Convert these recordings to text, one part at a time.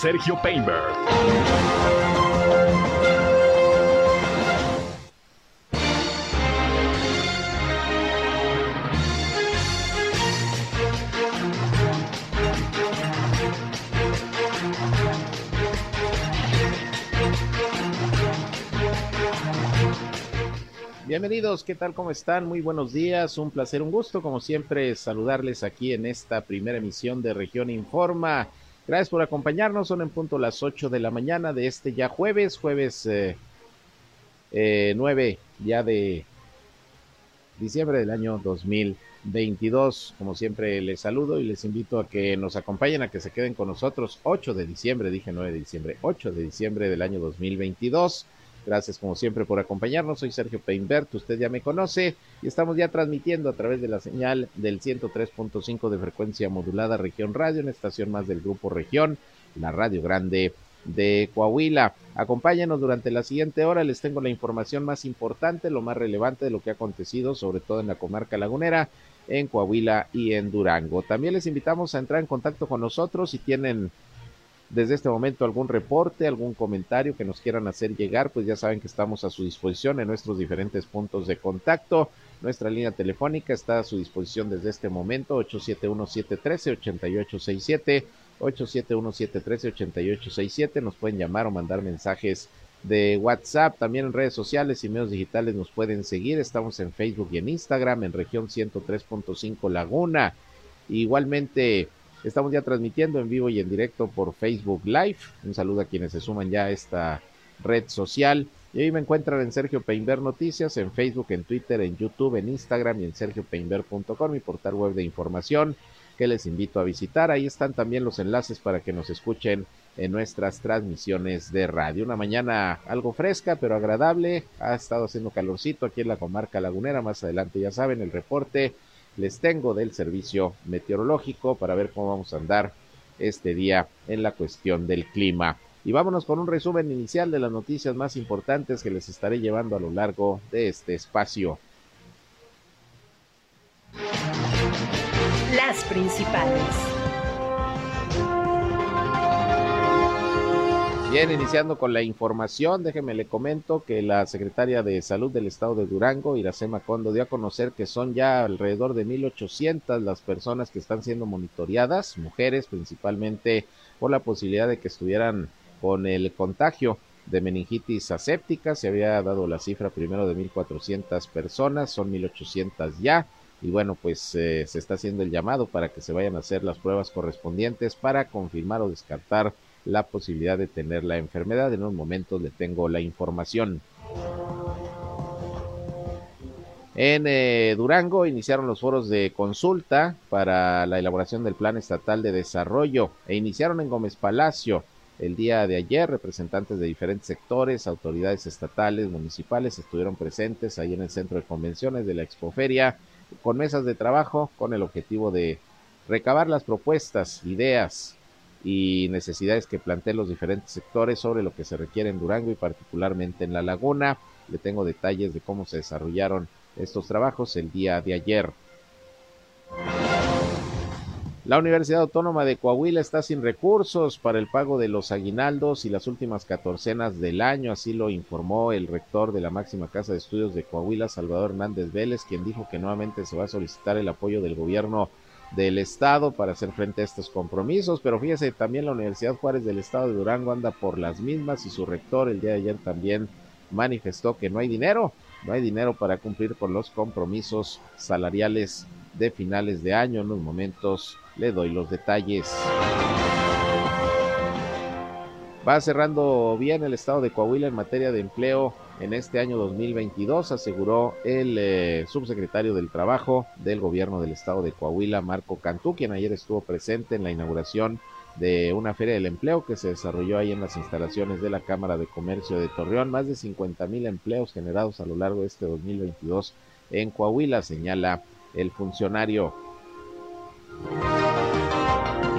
Sergio Painberg. Bienvenidos, ¿qué tal? ¿Cómo están? Muy buenos días, un placer, un gusto, como siempre, saludarles aquí en esta primera emisión de Región Informa. Gracias por acompañarnos, son en punto las 8 de la mañana de este ya jueves, jueves eh, eh, 9 ya de diciembre del año 2022. Como siempre, les saludo y les invito a que nos acompañen, a que se queden con nosotros. 8 de diciembre, dije 9 de diciembre, 8 de diciembre del año 2022. Gracias como siempre por acompañarnos. Soy Sergio Peinbert, usted ya me conoce y estamos ya transmitiendo a través de la señal del 103.5 de frecuencia modulada Región Radio, en estación más del Grupo Región, la Radio Grande de Coahuila. Acompáñenos durante la siguiente hora, les tengo la información más importante, lo más relevante de lo que ha acontecido, sobre todo en la comarca lagunera, en Coahuila y en Durango. También les invitamos a entrar en contacto con nosotros si tienen desde este momento algún reporte, algún comentario que nos quieran hacer llegar, pues ya saben que estamos a su disposición en nuestros diferentes puntos de contacto. Nuestra línea telefónica está a su disposición desde este momento, 871-713-8867, 871-713-8867. Nos pueden llamar o mandar mensajes de WhatsApp, también en redes sociales y medios digitales nos pueden seguir. Estamos en Facebook y en Instagram, en región 103.5 Laguna. Igualmente, Estamos ya transmitiendo en vivo y en directo por Facebook Live. Un saludo a quienes se suman ya a esta red social. Y ahí me encuentran en Sergio Peinber Noticias, en Facebook, en Twitter, en YouTube, en Instagram y en sergiopeinber.com, mi portal web de información que les invito a visitar. Ahí están también los enlaces para que nos escuchen en nuestras transmisiones de radio. Una mañana algo fresca, pero agradable. Ha estado haciendo calorcito aquí en la comarca lagunera. Más adelante, ya saben, el reporte les tengo del servicio meteorológico para ver cómo vamos a andar este día en la cuestión del clima. Y vámonos con un resumen inicial de las noticias más importantes que les estaré llevando a lo largo de este espacio. Las principales. Bien, iniciando con la información, déjeme le comento que la secretaria de Salud del Estado de Durango, Iracema Condo, dio a conocer que son ya alrededor de 1.800 las personas que están siendo monitoreadas, mujeres principalmente, por la posibilidad de que estuvieran con el contagio de meningitis aséptica. Se había dado la cifra primero de 1.400 personas, son 1.800 ya. Y bueno, pues eh, se está haciendo el llamado para que se vayan a hacer las pruebas correspondientes para confirmar o descartar la posibilidad de tener la enfermedad. En un momento le tengo la información. En eh, Durango iniciaron los foros de consulta para la elaboración del Plan Estatal de Desarrollo e iniciaron en Gómez Palacio. El día de ayer, representantes de diferentes sectores, autoridades estatales, municipales estuvieron presentes ahí en el centro de convenciones de la Expoferia con mesas de trabajo con el objetivo de recabar las propuestas, ideas, y necesidades que planteen los diferentes sectores sobre lo que se requiere en Durango y particularmente en la laguna. Le tengo detalles de cómo se desarrollaron estos trabajos el día de ayer. La Universidad Autónoma de Coahuila está sin recursos para el pago de los aguinaldos y las últimas catorcenas del año, así lo informó el rector de la máxima casa de estudios de Coahuila, Salvador Hernández Vélez, quien dijo que nuevamente se va a solicitar el apoyo del gobierno del Estado para hacer frente a estos compromisos, pero fíjese, también la Universidad Juárez del Estado de Durango anda por las mismas y su rector el día de ayer también manifestó que no hay dinero, no hay dinero para cumplir con los compromisos salariales de finales de año. En unos momentos le doy los detalles. Va cerrando bien el estado de Coahuila en materia de empleo en este año 2022, aseguró el eh, subsecretario del Trabajo del gobierno del estado de Coahuila, Marco Cantú, quien ayer estuvo presente en la inauguración de una feria del empleo que se desarrolló ahí en las instalaciones de la Cámara de Comercio de Torreón. Más de 50 mil empleos generados a lo largo de este 2022 en Coahuila, señala el funcionario.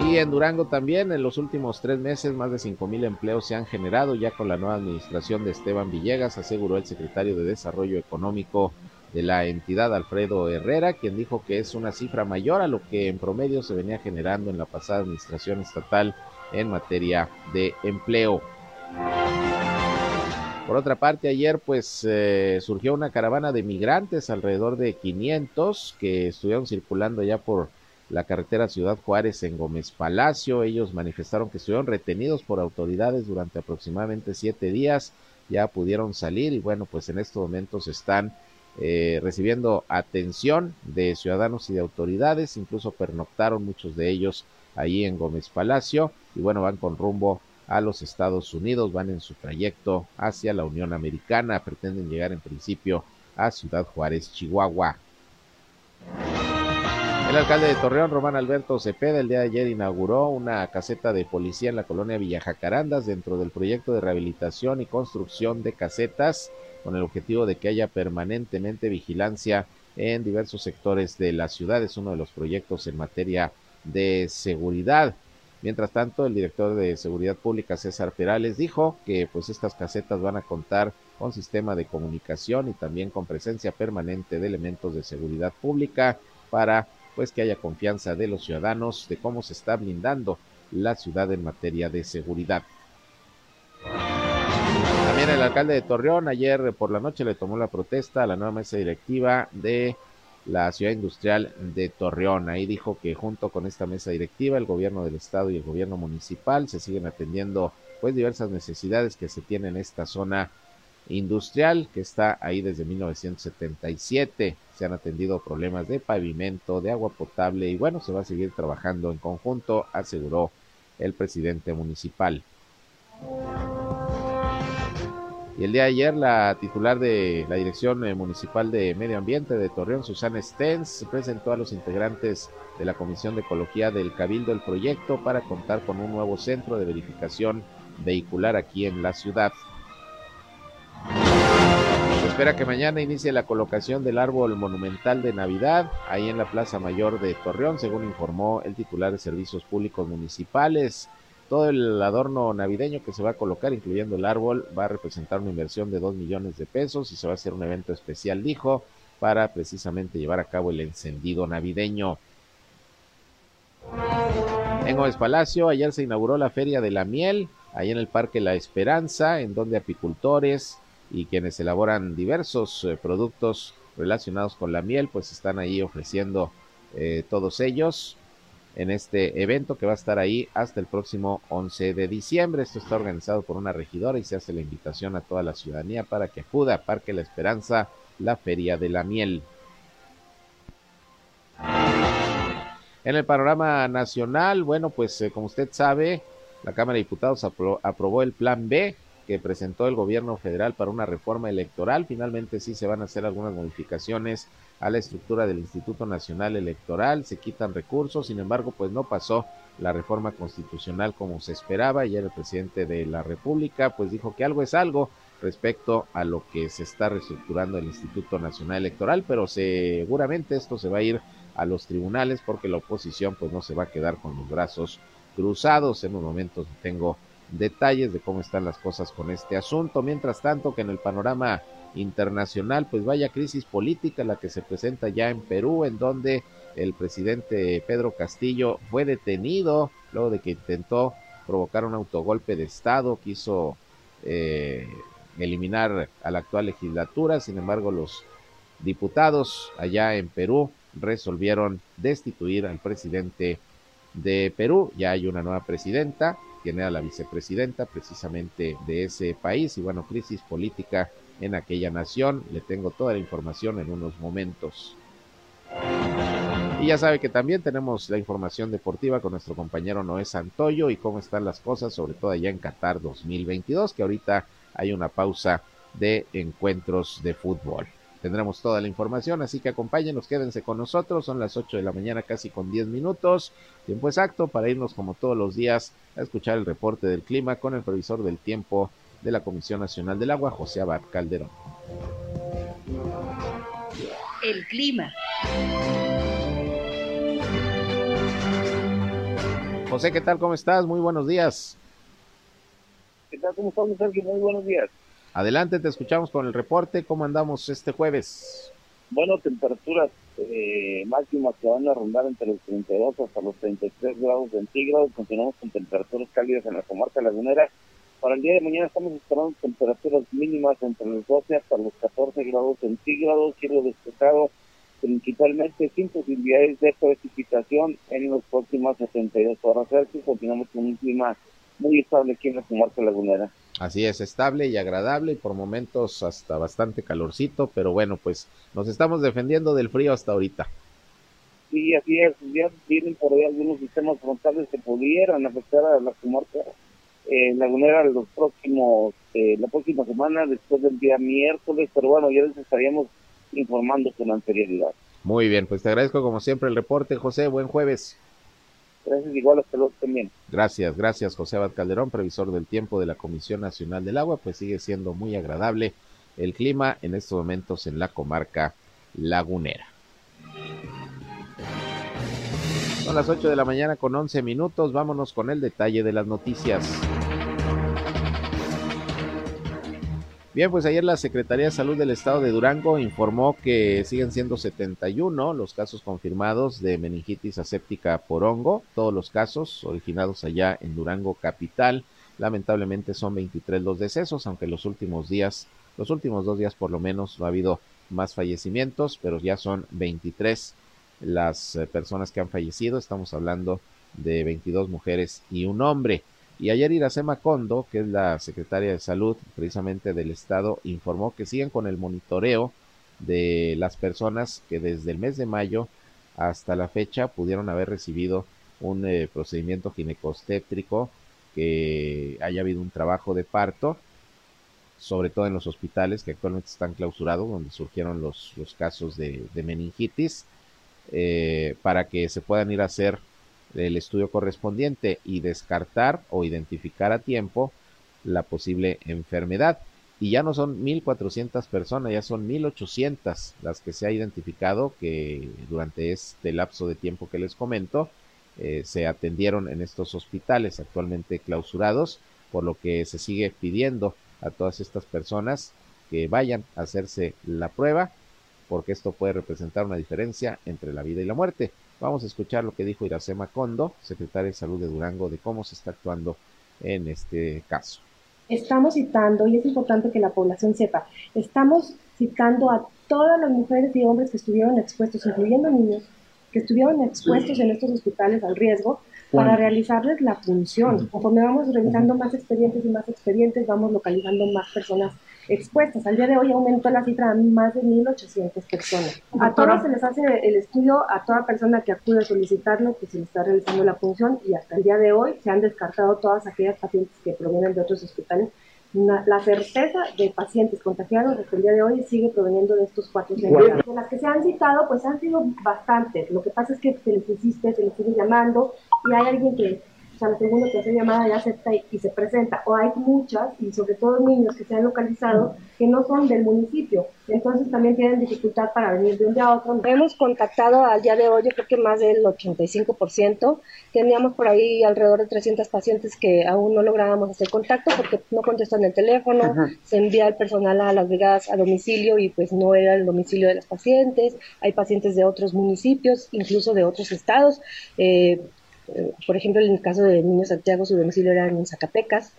Y en Durango también, en los últimos tres meses, más de cinco mil empleos se han generado ya con la nueva administración de Esteban Villegas, aseguró el secretario de Desarrollo Económico de la entidad Alfredo Herrera, quien dijo que es una cifra mayor a lo que en promedio se venía generando en la pasada administración estatal en materia de empleo. Por otra parte, ayer pues eh, surgió una caravana de migrantes, alrededor de 500, que estuvieron circulando ya por la carretera Ciudad Juárez en Gómez Palacio. Ellos manifestaron que estuvieron retenidos por autoridades durante aproximadamente siete días. Ya pudieron salir y bueno, pues en estos momentos están eh, recibiendo atención de ciudadanos y de autoridades. Incluso pernoctaron muchos de ellos allí en Gómez Palacio y bueno, van con rumbo a los Estados Unidos, van en su trayecto hacia la Unión Americana, pretenden llegar en principio a Ciudad Juárez, Chihuahua. El alcalde de Torreón, Román Alberto Cepeda, el día de ayer inauguró una caseta de policía en la colonia Villajacarandas dentro del proyecto de rehabilitación y construcción de casetas con el objetivo de que haya permanentemente vigilancia en diversos sectores de la ciudad. Es uno de los proyectos en materia de seguridad. Mientras tanto, el director de Seguridad Pública, César Perales, dijo que pues estas casetas van a contar con sistema de comunicación y también con presencia permanente de elementos de seguridad pública para pues que haya confianza de los ciudadanos de cómo se está blindando la ciudad en materia de seguridad. También el alcalde de Torreón ayer por la noche le tomó la protesta a la nueva mesa directiva de la ciudad industrial de Torreón. Ahí dijo que junto con esta mesa directiva, el gobierno del estado y el gobierno municipal se siguen atendiendo pues diversas necesidades que se tienen en esta zona industrial que está ahí desde 1977. Se han atendido problemas de pavimento, de agua potable y bueno, se va a seguir trabajando en conjunto, aseguró el presidente municipal. Y el día de ayer, la titular de la Dirección eh, Municipal de Medio Ambiente de Torreón, Susana Stens, presentó a los integrantes de la Comisión de Ecología del Cabildo el proyecto para contar con un nuevo centro de verificación vehicular aquí en la ciudad. Espera que mañana inicie la colocación del árbol monumental de Navidad ahí en la Plaza Mayor de Torreón, según informó el titular de Servicios Públicos Municipales. Todo el adorno navideño que se va a colocar, incluyendo el árbol, va a representar una inversión de dos millones de pesos y se va a hacer un evento especial, dijo, para precisamente llevar a cabo el encendido navideño. En Gómez Palacio, ayer se inauguró la Feria de la Miel, ahí en el Parque La Esperanza, en donde apicultores y quienes elaboran diversos eh, productos relacionados con la miel, pues están ahí ofreciendo eh, todos ellos en este evento que va a estar ahí hasta el próximo 11 de diciembre. Esto está organizado por una regidora y se hace la invitación a toda la ciudadanía para que acuda a Parque La Esperanza, la Feria de la Miel. En el panorama nacional, bueno, pues eh, como usted sabe, la Cámara de Diputados aprobó el Plan B que presentó el gobierno federal para una reforma electoral. Finalmente sí se van a hacer algunas modificaciones a la estructura del Instituto Nacional Electoral, se quitan recursos, sin embargo, pues no pasó la reforma constitucional como se esperaba. Ayer el presidente de la República pues dijo que algo es algo respecto a lo que se está reestructurando el Instituto Nacional Electoral, pero seguramente esto se va a ir a los tribunales porque la oposición pues no se va a quedar con los brazos cruzados. En un momento tengo detalles de cómo están las cosas con este asunto. Mientras tanto, que en el panorama internacional, pues vaya crisis política la que se presenta ya en Perú, en donde el presidente Pedro Castillo fue detenido luego de que intentó provocar un autogolpe de Estado, quiso eh, eliminar a la actual legislatura, sin embargo los diputados allá en Perú resolvieron destituir al presidente de Perú, ya hay una nueva presidenta, tiene a la vicepresidenta precisamente de ese país y bueno, crisis política en aquella nación. Le tengo toda la información en unos momentos. Y ya sabe que también tenemos la información deportiva con nuestro compañero Noé Santoyo y cómo están las cosas, sobre todo allá en Qatar 2022, que ahorita hay una pausa de encuentros de fútbol. Tendremos toda la información, así que acompáñenos, quédense con nosotros. Son las 8 de la mañana, casi con 10 minutos. Tiempo exacto para irnos, como todos los días, a escuchar el reporte del clima con el previsor del tiempo de la Comisión Nacional del Agua, José Abad Calderón. El clima. José, ¿qué tal? ¿Cómo estás? Muy buenos días. ¿Qué tal? ¿Cómo estás, Sergio? Muy buenos días. Adelante, te escuchamos con el reporte. ¿Cómo andamos este jueves? bueno, temperaturas eh, máximas que van a rondar entre los 32 hasta los 33 grados centígrados. Continuamos con temperaturas cálidas en la comarca lagunera. Para el día de mañana estamos esperando temperaturas mínimas entre los 12 hasta los 14 grados centígrados, cielo despejado, principalmente sin posibilidades de precipitación en las próximas 72 horas. Continuamos con un clima muy estable aquí en la comarca lagunera. Así es, estable y agradable y por momentos hasta bastante calorcito, pero bueno, pues nos estamos defendiendo del frío hasta ahorita. Sí, así es, ya vienen por ahí algunos sistemas frontales que pudieran afectar a la comarca eh, lagunera los próximos, eh, la próxima semana, después del día miércoles, pero bueno, ya les estaríamos informando con anterioridad. Muy bien, pues te agradezco como siempre el reporte, José, buen jueves. Gracias, igual. Gracias, gracias José Abad Calderón, previsor del tiempo de la Comisión Nacional del Agua, pues sigue siendo muy agradable el clima en estos momentos en la comarca lagunera. Son las 8 de la mañana con 11 minutos, vámonos con el detalle de las noticias. Bien, pues ayer la Secretaría de Salud del Estado de Durango informó que siguen siendo 71 los casos confirmados de meningitis aséptica por hongo, todos los casos originados allá en Durango capital. Lamentablemente son 23 los decesos, aunque los últimos días, los últimos dos días por lo menos no ha habido más fallecimientos, pero ya son 23 las eh, personas que han fallecido. Estamos hablando de 22 mujeres y un hombre. Y ayer Iracema Condo, que es la secretaria de salud precisamente del estado, informó que siguen con el monitoreo de las personas que desde el mes de mayo hasta la fecha pudieron haber recibido un eh, procedimiento ginecostétrico, que haya habido un trabajo de parto, sobre todo en los hospitales que actualmente están clausurados, donde surgieron los, los casos de, meningitis, eh, para que se puedan ir a hacer el estudio correspondiente y descartar o identificar a tiempo la posible enfermedad. Y ya no son 1.400 personas, ya son 1.800 las que se ha identificado que durante este lapso de tiempo que les comento eh, se atendieron en estos hospitales actualmente clausurados, por lo que se sigue pidiendo a todas estas personas que vayan a hacerse la prueba, porque esto puede representar una diferencia entre la vida y la muerte. Vamos a escuchar lo que dijo Iracema Condo, secretaria de Salud de Durango, de cómo se está actuando en este caso. Estamos citando, y es importante que la población sepa, estamos citando a todas las mujeres y hombres que estuvieron expuestos, incluyendo niños, que estuvieron expuestos en estos hospitales al riesgo para realizarles la función. Conforme vamos revisando más expedientes y más expedientes, vamos localizando más personas expuestas. Al día de hoy aumentó la cifra a más de 1.800 personas. A todas se les hace el estudio, a toda persona que acude a solicitarlo, que se le está realizando la función y hasta el día de hoy se han descartado todas aquellas pacientes que provienen de otros hospitales. la certeza de pacientes contagiados hasta el día de hoy sigue proveniendo de estos cuatro centros. De las que se han citado, pues han sido bastantes. Lo que pasa es que se les insiste, se les sigue llamando y hay alguien que o sea, la segunda que hace llamada ya acepta y, se presenta. O hay muchas, y sobre todo niños que se han localizado, que no son del municipio. Entonces también tienen dificultad para venir de un día a otro. Hemos contactado al día de hoy, yo creo que más del 85%. Teníamos por ahí alrededor de 300 pacientes que aún no lográbamos hacer contacto porque no contestan el teléfono, se envía el personal a las brigadas a domicilio y pues no era el domicilio de los pacientes. Hay pacientes de otros municipios, incluso de otros estados. Eh, eh, por ejemplo, en el caso de Niño Santiago, su domicilio era en Zacatecas.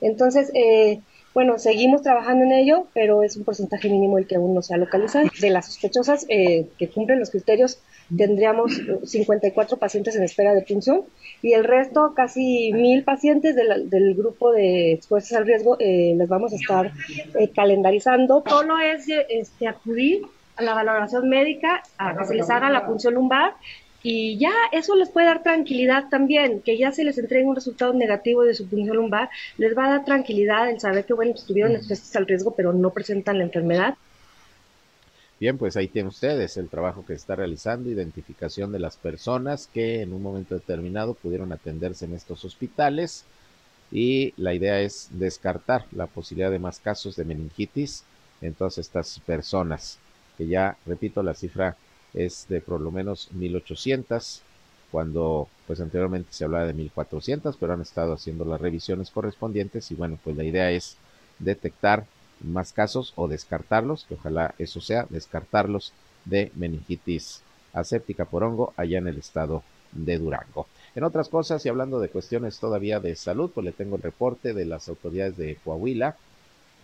Entonces, eh, bueno, seguimos trabajando en ello, pero es un porcentaje mínimo el que aún no se ha localizado. De las sospechosas eh, que cumplen los criterios, tendríamos 54 pacientes en espera de punción y el resto, casi mil pacientes del grupo de expuestos al riesgo, les vamos a estar calendarizando. Solo es este, acudir a la valoración médica, a que se les haga la punción lumbar y ya eso les puede dar tranquilidad también, que ya se les entregue un resultado negativo de su punción lumbar, les va a dar tranquilidad el saber que, bueno, estuvieron expuestos al riesgo, pero no presentan la enfermedad. Bien, pues ahí tienen ustedes el trabajo que está realizando, identificación de las personas que en un momento determinado pudieron atenderse en estos hospitales y la idea es descartar la posibilidad de más casos de meningitis en todas estas personas, que ya, repito, la cifra es de por lo menos 1800, cuando pues anteriormente se hablaba de 1400, pero han estado haciendo las revisiones correspondientes y bueno, pues la idea es detectar más casos o descartarlos, que ojalá eso sea, descartarlos de meningitis aséptica por hongo allá en el estado de Durango. En otras cosas y hablando de cuestiones todavía de salud, pues le tengo el reporte de las autoridades de Coahuila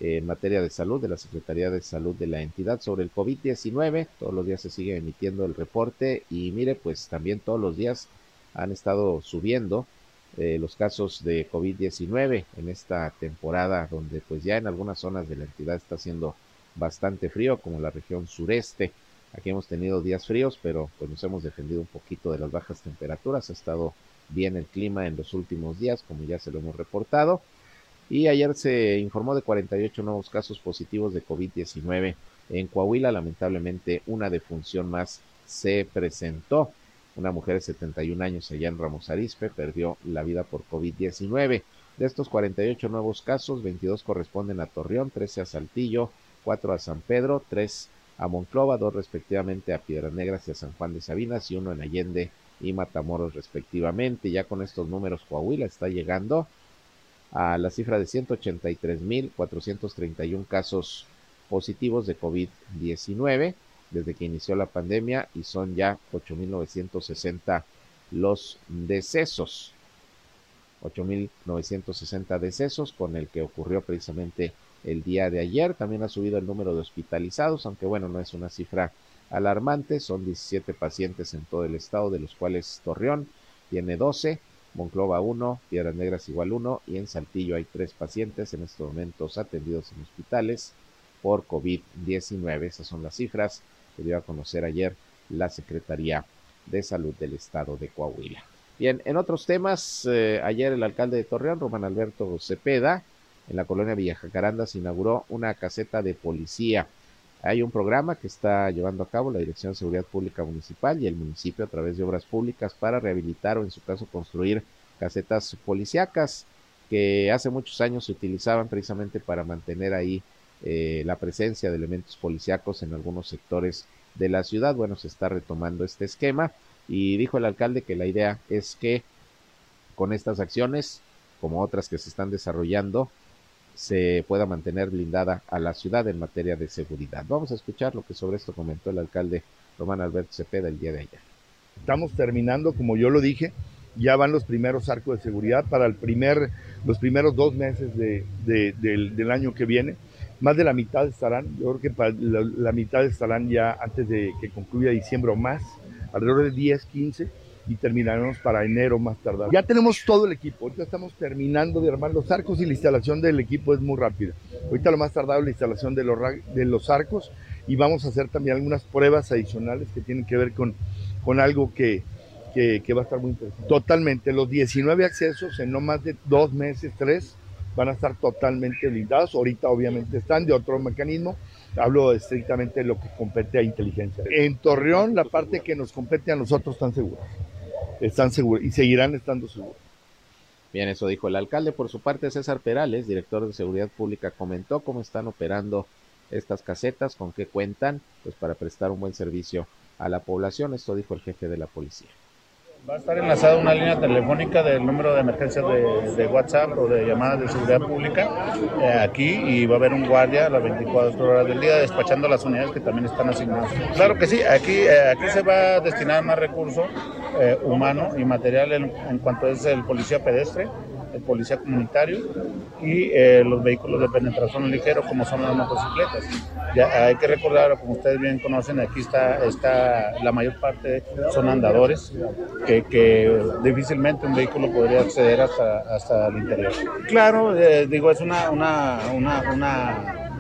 en materia de salud de la Secretaría de Salud de la entidad sobre el COVID-19. Todos los días se sigue emitiendo el reporte y mire, pues también todos los días han estado subiendo eh, los casos de COVID-19 en esta temporada donde pues ya en algunas zonas de la entidad está haciendo bastante frío como la región sureste. Aquí hemos tenido días fríos, pero pues nos hemos defendido un poquito de las bajas temperaturas. Ha estado bien el clima en los últimos días, como ya se lo hemos reportado. Y ayer se informó de 48 nuevos casos positivos de COVID-19 en Coahuila. Lamentablemente, una defunción más se presentó. Una mujer de 71 años allá en Ramos Arizpe perdió la vida por COVID-19. De estos 48 nuevos casos, 22 corresponden a Torreón, 13 a Saltillo, 4 a San Pedro, 3 a Monclova, 2 respectivamente a Piedras Negras y a San Juan de Sabinas y uno en Allende y Matamoros respectivamente. Ya con estos números Coahuila está llegando a la cifra de 183.431 casos positivos de COVID-19 desde que inició la pandemia y son ya 8.960 los decesos. 8.960 decesos con el que ocurrió precisamente el día de ayer. También ha subido el número de hospitalizados, aunque bueno, no es una cifra alarmante. Son 17 pacientes en todo el estado, de los cuales Torreón tiene 12, Monclova 1, Piedras Negras igual 1 y en Saltillo hay tres pacientes en estos momentos atendidos en hospitales por COVID-19. Esas son las cifras que dio a conocer ayer la Secretaría de Salud del Estado de Coahuila. Bien, en otros temas, eh, ayer el alcalde de Torreón, Román Alberto Cepeda, en la colonia Villajacaranda se inauguró una caseta de policía. Hay un programa que está llevando a cabo la Dirección de Seguridad Pública Municipal y el municipio a través de obras públicas para rehabilitar o en su caso construir casetas policíacas que hace muchos años se utilizaban precisamente para mantener ahí eh, la presencia de elementos policíacos en algunos sectores de la ciudad. Bueno, se está retomando este esquema y dijo el alcalde que la idea es que con estas acciones, como otras que se están desarrollando, se pueda mantener blindada a la ciudad en materia de seguridad. Vamos a escuchar lo que sobre esto comentó el alcalde Román Alberto Cepeda el día de ayer. Estamos terminando, como yo lo dije, ya van los primeros arcos de seguridad para el primer, los primeros dos meses de, del, año que viene. Más de la mitad estarán, yo creo que la, mitad estarán ya antes de que concluya diciembre o más, alrededor de 10, 15 y terminaremos para enero más tardar. Ya tenemos todo el equipo, ahorita estamos terminando de armar los arcos y la instalación del equipo es muy rápida. Ahorita lo más tardado es la instalación de los, de los arcos y vamos a hacer también algunas pruebas adicionales que tienen que ver con, con algo que, que, va a estar muy interesante. Totalmente, los 19 accesos en no más de dos meses, tres, van a estar totalmente blindados. Ahorita obviamente están de otro mecanismo. Hablo estrictamente de lo que compete a inteligencia. En Torreón, la parte que nos compete a nosotros están seguros. Están seguros y seguirán estando seguros. Bien, eso dijo el alcalde. Por su parte, César Perales, director de Seguridad Pública, comentó cómo están operando estas casetas, con qué cuentan, pues para prestar un buen servicio a la población. Esto dijo el jefe de la policía. Va a estar enlazada una línea telefónica del número de emergencias de, WhatsApp o de llamadas de seguridad pública eh, aquí y va a haber un guardia a las 24 horas del día despachando las unidades que también están asignadas. Claro que sí, aquí, eh, aquí se va a destinar más recurso eh, humano y material en, en cuanto es el policía pedestre, el policía comunitario y eh, los vehículos de penetración ligero como son las motocicletas. Hay que recordar, como ustedes bien conocen, aquí está, está la mayor parte son andadores que, que difícilmente un vehículo podría acceder hasta, hasta el interior. Claro, eh, digo, es una, una, una, una,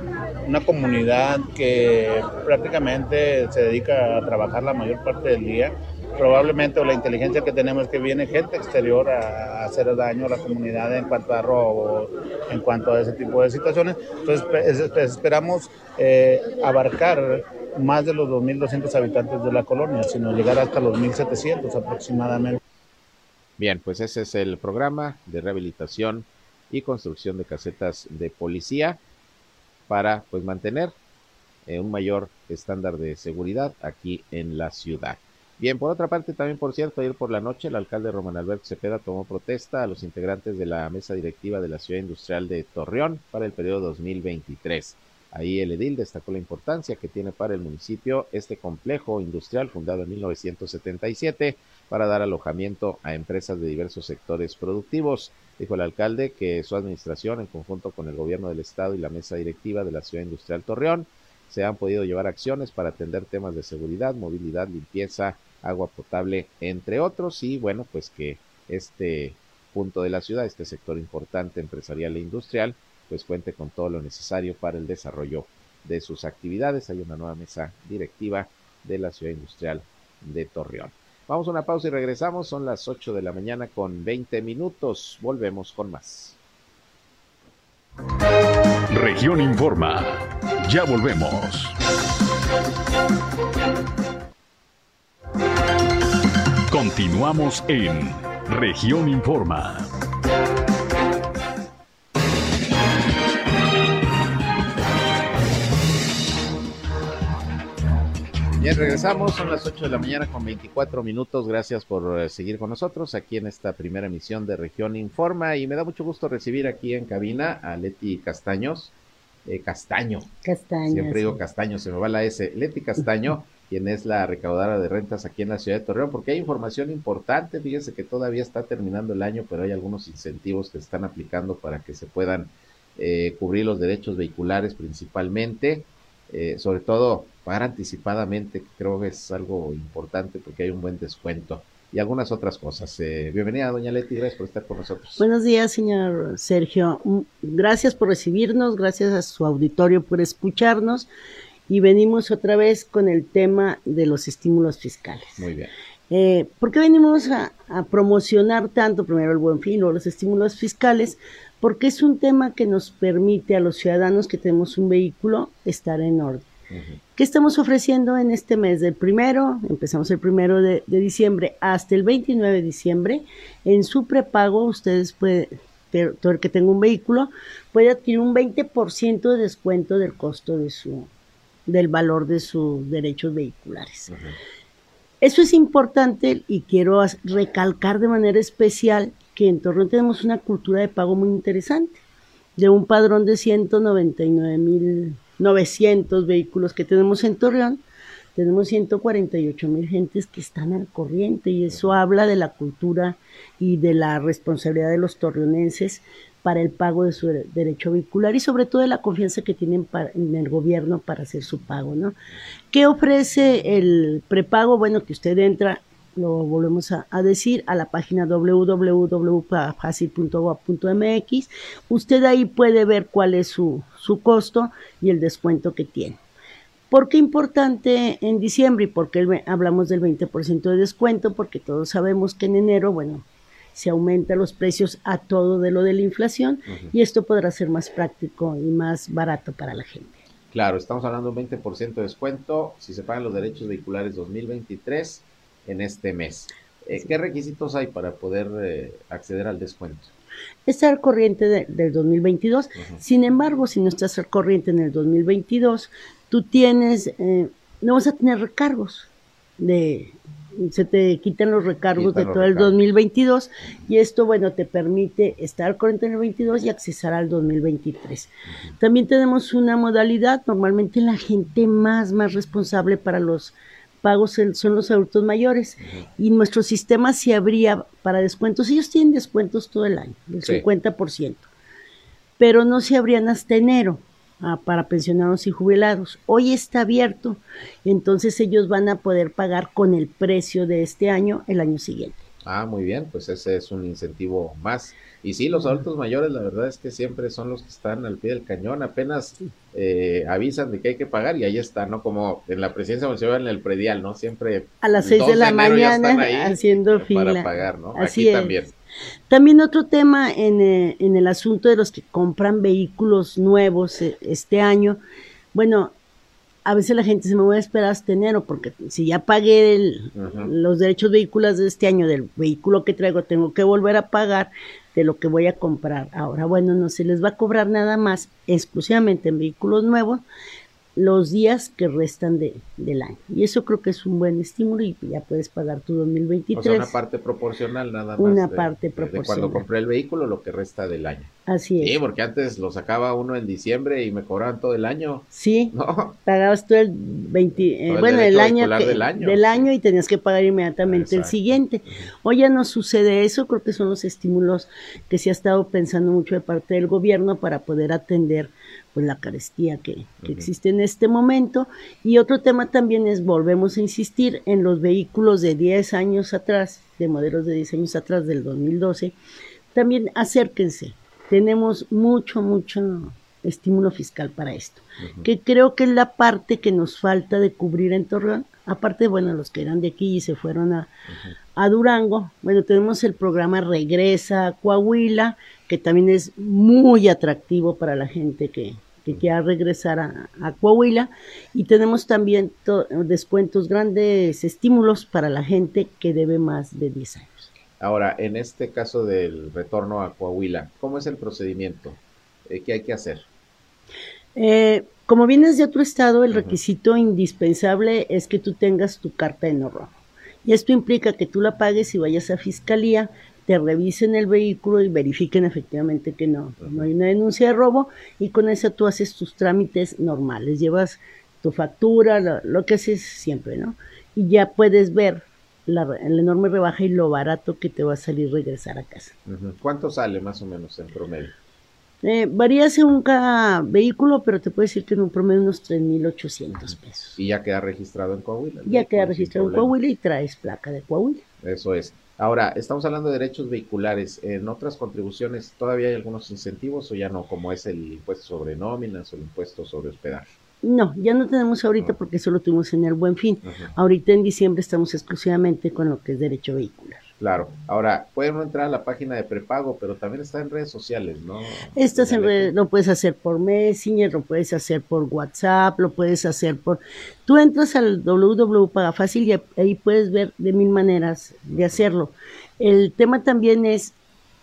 una comunidad que prácticamente se dedica a trabajar la mayor parte del día probablemente o la inteligencia que tenemos que viene gente exterior a, hacer daño a la comunidad en cuanto a robo, en cuanto a ese tipo de situaciones. Entonces esperamos eh, abarcar más de los 2.200 habitantes de la colonia, sino llegar hasta los 1.700 aproximadamente. Bien, pues ese es el programa de rehabilitación y construcción de casetas de policía para pues mantener eh, un mayor estándar de seguridad aquí en la ciudad. Bien, por otra parte, también por cierto, ayer por la noche el alcalde Román Alberto Cepeda tomó protesta a los integrantes de la mesa directiva de la ciudad industrial de Torreón para el periodo 2023. Ahí el edil destacó la importancia que tiene para el municipio este complejo industrial fundado en 1977 para dar alojamiento a empresas de diversos sectores productivos. Dijo el alcalde que su administración, en conjunto con el gobierno del estado y la mesa directiva de la ciudad industrial Torreón, se han podido llevar acciones para atender temas de seguridad, movilidad, limpieza, agua potable, entre otros, y bueno, pues que este punto de la ciudad, este sector importante empresarial e industrial, pues cuente con todo lo necesario para el desarrollo de sus actividades. Hay una nueva mesa directiva de la ciudad industrial de Torreón. Vamos a una pausa y regresamos. Son las 8 de la mañana con 20 minutos. Volvemos con más. Región Informa. Ya volvemos. Continuamos en Región Informa. Bien, regresamos, son las 8 de la mañana con 24 minutos. Gracias por eh, seguir con nosotros aquí en esta primera emisión de Región Informa y me da mucho gusto recibir aquí en cabina a Leti Castaños. Eh, Castaño. Castaño. Siempre digo Castaño, se me va la S. Leti Castaño, quien es la recaudadora de rentas aquí en la ciudad de Torreón, porque hay información importante. Fíjense que todavía está terminando el año, pero hay algunos incentivos que se están aplicando para que se puedan eh, cubrir los derechos vehiculares principalmente. sobre todo pagar anticipadamente, que creo que es algo importante porque hay un buen descuento y algunas otras cosas. Eh, bienvenida, doña Leti, gracias por estar con nosotros. Buenos días, señor Sergio. Mm, gracias por recibirnos, gracias a su auditorio por escucharnos y venimos otra vez con el tema de los estímulos fiscales. Muy bien. Eh, ¿Por qué venimos a, a, promocionar tanto primero el buen fin o los estímulos fiscales? Porque es un tema que nos permite a los ciudadanos que tenemos un vehículo estar en orden. ¿Qué estamos ofreciendo en este mes? Del primero, empezamos el primero de, de, diciembre hasta el 29 de diciembre. En su prepago, ustedes pueden, todo el que tenga un vehículo, puede adquirir un 20% de descuento del costo de su, del valor de sus derechos vehiculares. Uh -huh. Eso es importante y quiero recalcar de manera especial que en Torreón tenemos una cultura de pago muy interesante, de un padrón de 199 mil 900 vehículos que tenemos en Torreón, tenemos 148 mil gentes que están al corriente y eso habla de la cultura y de la responsabilidad de los torreonenses para el pago de su derecho vehicular y sobre todo de la confianza que tienen en el gobierno para hacer su pago, ¿no? ¿Qué ofrece el prepago? Bueno, que usted entra, lo volvemos a, a decir, a la página www.facil.gov.mx. Usted ahí puede ver cuál es su, su costo y el descuento que tiene. ¿Por qué importante en diciembre y por qué hablamos del 20% de descuento? Porque todos sabemos que en enero, bueno, se aumentan los precios a todo de lo de la inflación uh -huh. y esto podrá ser más práctico y más barato para la gente. Claro, estamos hablando de un 20% de descuento si se pagan los derechos vehiculares 2023 en este mes. Eh, ¿Qué requisitos hay para poder eh, acceder al descuento? Estar corriente de, del 2022. Uh -huh. Sin embargo, si no estás al corriente en el 2022, tú tienes, eh, no vas a tener recargos de se te quitan los recargos de todo el 2022 y esto, bueno, te permite estar corriente en el 22 y accesar al 2023. Uh -huh. También tenemos una modalidad, normalmente la gente más, más responsable para los pagos son los adultos mayores uh -huh. y nuestro sistema se abría para descuentos. Ellos tienen descuentos todo el año, del sí. 50%, pero no se abrían hasta enero para pensionados y jubilados. Hoy está abierto, entonces ellos van a poder pagar con el precio de este año el año siguiente. Ah, muy bien, pues ese es un incentivo más. Y sí, los adultos mayores, la verdad es que siempre son los que están al pie del cañón, apenas eh, avisan de que hay que pagar y ahí está, ¿no? Como en la presidencia municipal en el predial, ¿no? Siempre a las seis de la mañana haciendo fila. Para pagar, ¿no? Así Aquí es. también. También otro tema en, eh, en el asunto de los que compran vehículos nuevos eh, este año, bueno, a veces la gente se me voy a esperar hasta enero porque si ya pagué el, los derechos vehiculares de este año del vehículo que traigo, tengo que volver a pagar de lo que voy a comprar. Ahora, bueno, no se les va a cobrar nada más exclusivamente en vehículos nuevos los días que restan de, del año. Y eso creo que es un buen estímulo y ya puedes pagar tu 2023. O sea, una parte proporcional nada más. Una de, parte de, proporcional. De cuando compré el vehículo, lo que resta del año. Así es. Sí, porque antes lo sacaba uno en diciembre y me cobraban todo el año. Sí, No, pagabas tú el 20, eh, el bueno, el año, que- del año, del año y tenías que pagar inmediatamente el siguiente. Hoy ya no sucede eso, creo que son los estímulos que se ha estado pensando mucho de parte del gobierno para poder atender pues la carestía que, que existe en este momento. Y otro tema también es, volvemos a insistir, en los vehículos de 10 años atrás, de modelos de 10 años atrás del 2012, también acérquense. Tenemos mucho, mucho estímulo fiscal para esto, que creo que es la parte que nos falta de cubrir en Torreón. Aparte, bueno, los que eran de aquí y se fueron a, a Durango, bueno, tenemos el programa Regresa a Coahuila, que también es muy atractivo para la gente que, que quiera regresar a, a Coahuila. Y tenemos también to- descuentos, grandes estímulos para la gente que debe más de 10 años. Ahora, en este caso del retorno a Coahuila, ¿cómo es el procedimiento? Eh, ¿Qué hay que hacer? Eh, como vienes de otro estado, el requisito indispensable es que tú tengas tu carta de no robo. Y esto implica que tú la pagues y vayas a fiscalía, te revisen el vehículo y verifiquen efectivamente que no, no hay una denuncia de robo y con eso tú haces tus trámites normales, llevas tu factura, lo, lo que haces siempre, ¿no? Y ya puedes ver la, la enorme rebaja y lo barato que te va a salir regresar a casa. ¿Cuánto sale más o menos en promedio? Eh, varía según cada vehículo, pero te puedo decir que en un promedio unos 3.800 pesos. Y ya queda registrado en Coahuila. Ya queda registrado en. Coahuila y traes placa de Coahuila. Eso es. Ahora, estamos hablando de derechos vehiculares. ¿En otras contribuciones todavía hay algunos incentivos o ya no? Como es el impuesto sobre nóminas o el impuesto sobre hospedaje. No, ya no tenemos ahorita porque solo tuvimos en el Buen Fin. Ahorita en diciembre estamos exclusivamente con lo que es derecho vehicular. Claro. Ahora, puede uno entrar a la página de prepago, pero también está en redes sociales, ¿no? Doña Leti? redes lo puedes hacer por Messenger, lo puedes hacer por WhatsApp, lo puedes hacer por... Tú entras al www.pagafácil y ahí puedes ver de mil maneras de hacerlo. El tema también es,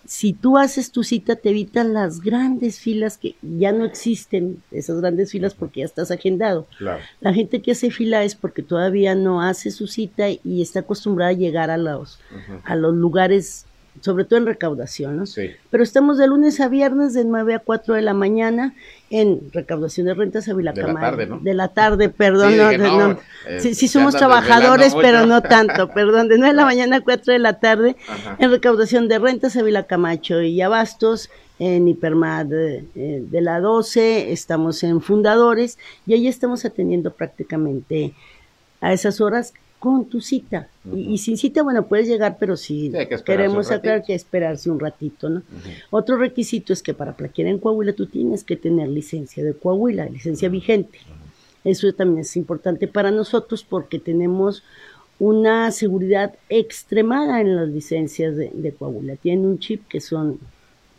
si tú haces tu cita, te evitan las grandes filas que ya no existen, esas grandes filas porque ya estás agendado. Claro. La gente que hace fila es porque todavía no hace su cita y está acostumbrada a llegar a los, a los lugares, sobre todo en recaudación, ¿no? Sí. Pero estamos de lunes a viernes de 9 a 4 de la mañana en recaudación de rentas a Vilacamar. tarde, ¿no? De la tarde, perdón. Sí, no, no, eh, sí, sí se somos trabajadores, pero no tanto, perdón. De 9 de la mañana a 4 de la tarde Ajá. en recaudación de rentas a Vilacamacho y Abastos. En Hipermad eh, eh, de la 12, estamos en Fundadores y ahí estamos atendiendo prácticamente a esas horas con tu cita. y, y sin cita, bueno, puedes llegar, pero si Sí, que queremos aclarar que esperarse un ratito, ¿no? Otro requisito es que para plaquear en Coahuila tú tienes que tener licencia de Coahuila, licencia vigente. Eso también es importante para nosotros porque tenemos una seguridad extremada en las licencias de, de Coahuila. Tienen un chip que son,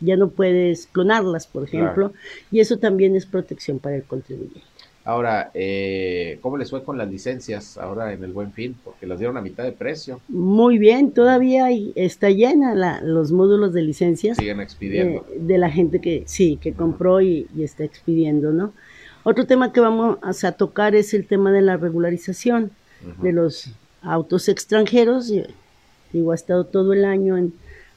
ya no puedes clonarlas, por ejemplo, y eso también es protección para el contribuyente. Ahora, eh, ¿cómo les fue con las licencias ahora en el Buen Fin? Porque las dieron a mitad de precio. Muy bien, todavía hay- está llena la- los módulos de licencias. Siguen expidiendo. de, de la gente que sí, que compró y, y está expidiendo, ¿no? Otro tema que vamos a tocar es el tema de la regularización de los autos extranjeros. Digo, ha estado todo el año en,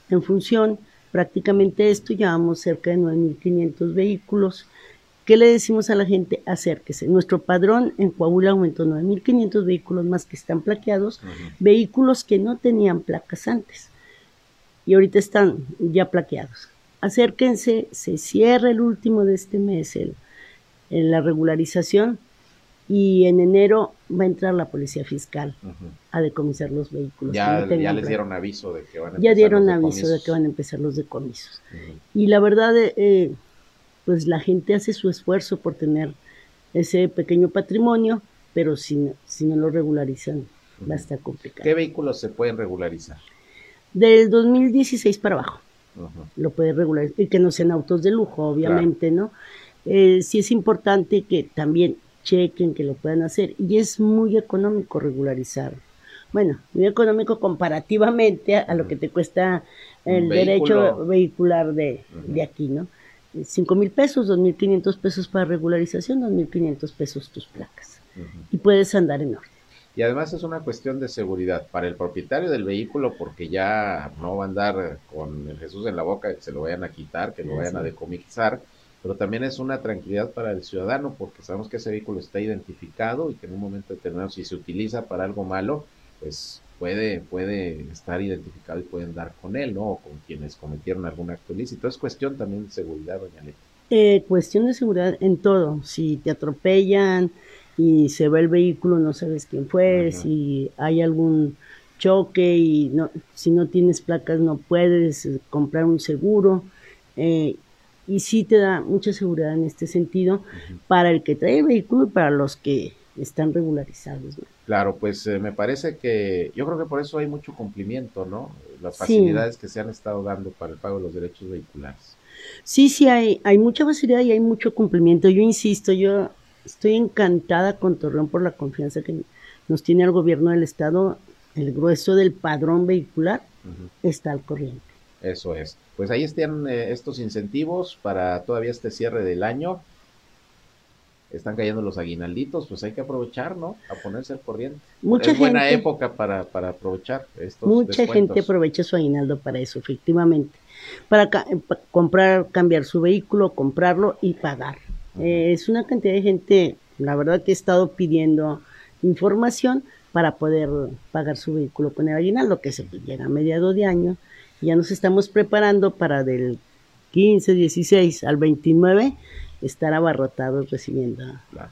en función. Prácticamente esto, llevamos cerca de 9.500 vehículos. ¿Qué le decimos a la gente? Acérquese. Nuestro padrón en Coahuila aumentó 9.500 vehículos más que están plaqueados, vehículos que no tenían placas antes y ahorita están ya plaqueados. Acérquense, se cierra el último de este mes el, en la regularización y en enero va a entrar la policía fiscal a decomisar los vehículos. Ya, no ya les dieron aviso de que van a Ya empezar dieron los aviso de que van a empezar los decomisos. Y la verdad, eh, eh, pues la gente hace su esfuerzo por tener ese pequeño patrimonio, pero si no, si no lo regularizan, va a estar complicado. ¿Qué vehículos se pueden regularizar? Del 2016 para abajo. Lo puede regular y que no sean autos de lujo, obviamente, ¿no? Eh, sí es importante que también chequen que lo puedan hacer y es muy económico regularizar. Bueno, muy económico comparativamente a, a lo que te cuesta el derecho vehicular de, de aquí, ¿no? Cinco mil pesos, dos mil quinientos pesos para regularización, dos mil quinientos pesos tus placas. Y puedes andar en orden. y además es una cuestión de seguridad para el propietario del vehículo porque ya no va a andar con el Jesús en la boca que se lo vayan a quitar, que lo vayan a decomisar, pero también es una tranquilidad para el ciudadano porque sabemos que ese vehículo está identificado y que en un momento determinado si se utiliza para algo malo, pues puede, puede estar identificado y pueden dar con él, ¿no? O con quienes cometieron algún acto ilícito. Es cuestión también de seguridad, doña Leti. Eh, cuestión de seguridad en todo. Si te atropellan y se ve el vehículo, no sabes quién fue, si hay algún choque y no, si no tienes placas no puedes eh, comprar un seguro. Eh, y sí te da mucha seguridad en este sentido para el que trae el vehículo y para los que están regularizados. Claro, pues eh, me parece que yo creo que por eso hay mucho cumplimiento, ¿no? Las facilidades que se han estado dando para el pago de los derechos vehiculares. Sí, sí, hay, hay mucha facilidad y hay mucho cumplimiento. Yo insisto, yo estoy encantada con Torreón por la confianza que nos tiene el gobierno del Estado. El grueso del padrón vehicular está al corriente. Eso es. Pues ahí están eh, estos incentivos para todavía este cierre del año. Están cayendo los aguinalditos, pues hay que aprovechar, ¿no? A ponerse al corriente. Mucha es buena época para, para aprovechar estos Mucha gente aprovecha su aguinaldo para eso, efectivamente. Para, comprar, cambiar su vehículo, comprarlo y pagar. Eh, es una cantidad de gente, la verdad que he estado pidiendo información para poder pagar su vehículo con el aguinaldo, que se llega a mediados de año ya nos estamos preparando para del 15, 16 al 29 estar abarrotados recibiendo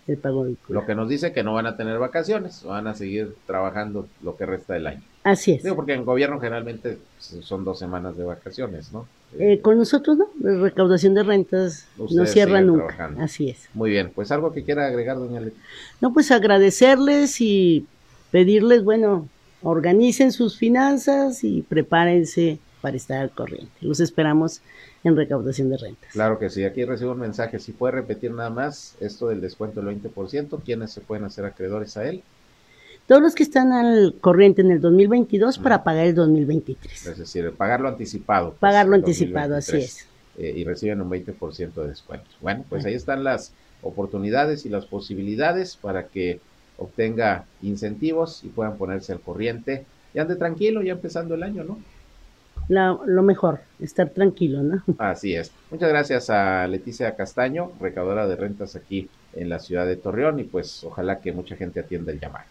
el pago del Lo que nos dice que no van a tener vacaciones, van a seguir trabajando lo que resta del año. Así es. Digo, porque en gobierno generalmente son dos semanas de vacaciones, ¿no? Eh, con nosotros no, la recaudación de rentas no cierra nunca. Así es. Muy bien, pues algo que quiera agregar, doña Leti. No, pues agradecerles y pedirles, bueno, organicen sus finanzas y prepárense para estar al corriente. Los esperamos en recaudación de rentas. Claro que sí, aquí recibo un mensaje. Si puede repetir nada más esto del descuento del 20%, ¿quiénes se pueden hacer acreedores a él? Todos los que están al corriente en el 2022 para pagar el 2023. Es decir, pagarlo anticipado. Pues, pagarlo anticipado, así es. Eh, y reciben un 20% de descuento. Bueno, pues ahí están las oportunidades y las posibilidades para que obtenga incentivos y puedan ponerse al corriente y ande tranquilo ya empezando el año, ¿no? Lo mejor, estar tranquilo, ¿no? Así es. Muchas gracias a Leticia Castaño, recaudadora de rentas aquí en la ciudad de Torreón y pues ojalá que mucha gente atienda el llamado.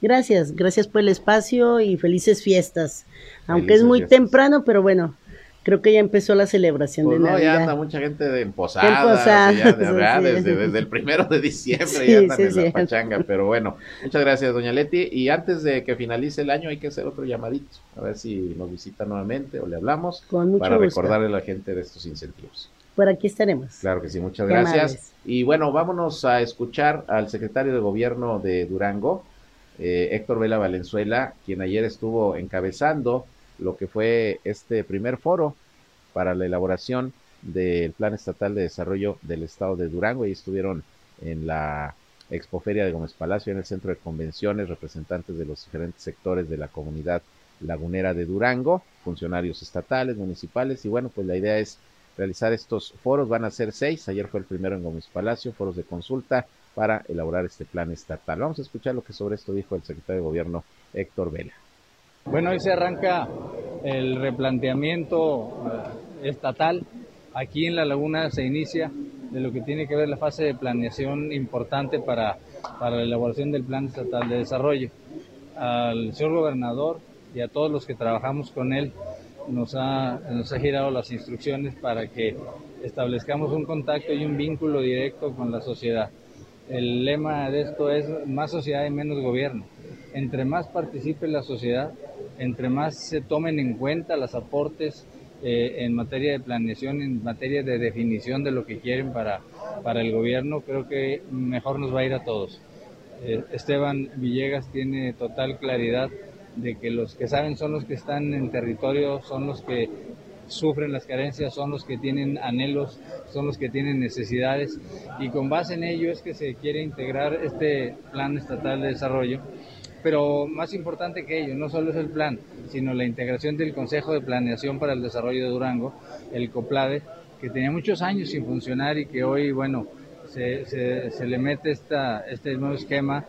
Gracias, gracias por el espacio y felices fiestas. Aunque es muy temprano, pero bueno, creo que ya empezó la celebración pues de no, ya anda mucha gente de en posadas, desde, el primero de diciembre ya andan en la pachanga, pero bueno, muchas gracias doña Leti, y antes de que finalice el año hay que hacer otro llamadito, a ver si nos visita nuevamente o le hablamos para recordarle a la gente de estos incentivos. Por aquí estaremos. Claro que sí, muchas gracias. Y bueno, vámonos a escuchar al secretario de gobierno de Durango, eh, Héctor Vela Valenzuela, quien ayer estuvo encabezando lo que fue este primer foro para la elaboración del Plan Estatal de Desarrollo del Estado de Durango. y estuvieron en la Expoferia de Gómez Palacio, en el Centro de Convenciones, representantes de los diferentes sectores de la comunidad lagunera de Durango, funcionarios estatales, municipales, y bueno, pues la idea es realizar estos foros, van a ser seis, ayer fue el primero en Gómez Palacio, foros de consulta para elaborar este plan estatal. Vamos a escuchar lo que sobre esto dijo el secretario de Gobierno Héctor Vela. Bueno, hoy se arranca el replanteamiento eh, estatal. Aquí en la laguna se inicia de lo que tiene que ver la fase de planeación importante para, para la elaboración del Plan Estatal de Desarrollo. Al señor gobernador y a todos los que trabajamos con él nos ha, nos ha girado las instrucciones para que establezcamos un contacto y un vínculo directo con la sociedad. El lema de esto es más sociedad y menos gobierno. Entre más participe la sociedad, entre más se tomen en cuenta los aportes eh, en materia de planeación, en materia de definición de lo que quieren para, para el gobierno, creo que mejor nos va a ir a todos. Eh, Esteban Villegas tiene total claridad de que los que saben son los que están en territorio, son los que sufren las carencias, son los que tienen anhelos, son los que tienen necesidades y con base en ello es que se quiere integrar este plan estatal de desarrollo pero más importante que ello, no solo es el plan, sino la integración del Consejo de Planeación para el Desarrollo de Durango, el COPLADE, que tenía muchos años sin funcionar y que hoy, bueno, se, le mete esta, este nuevo esquema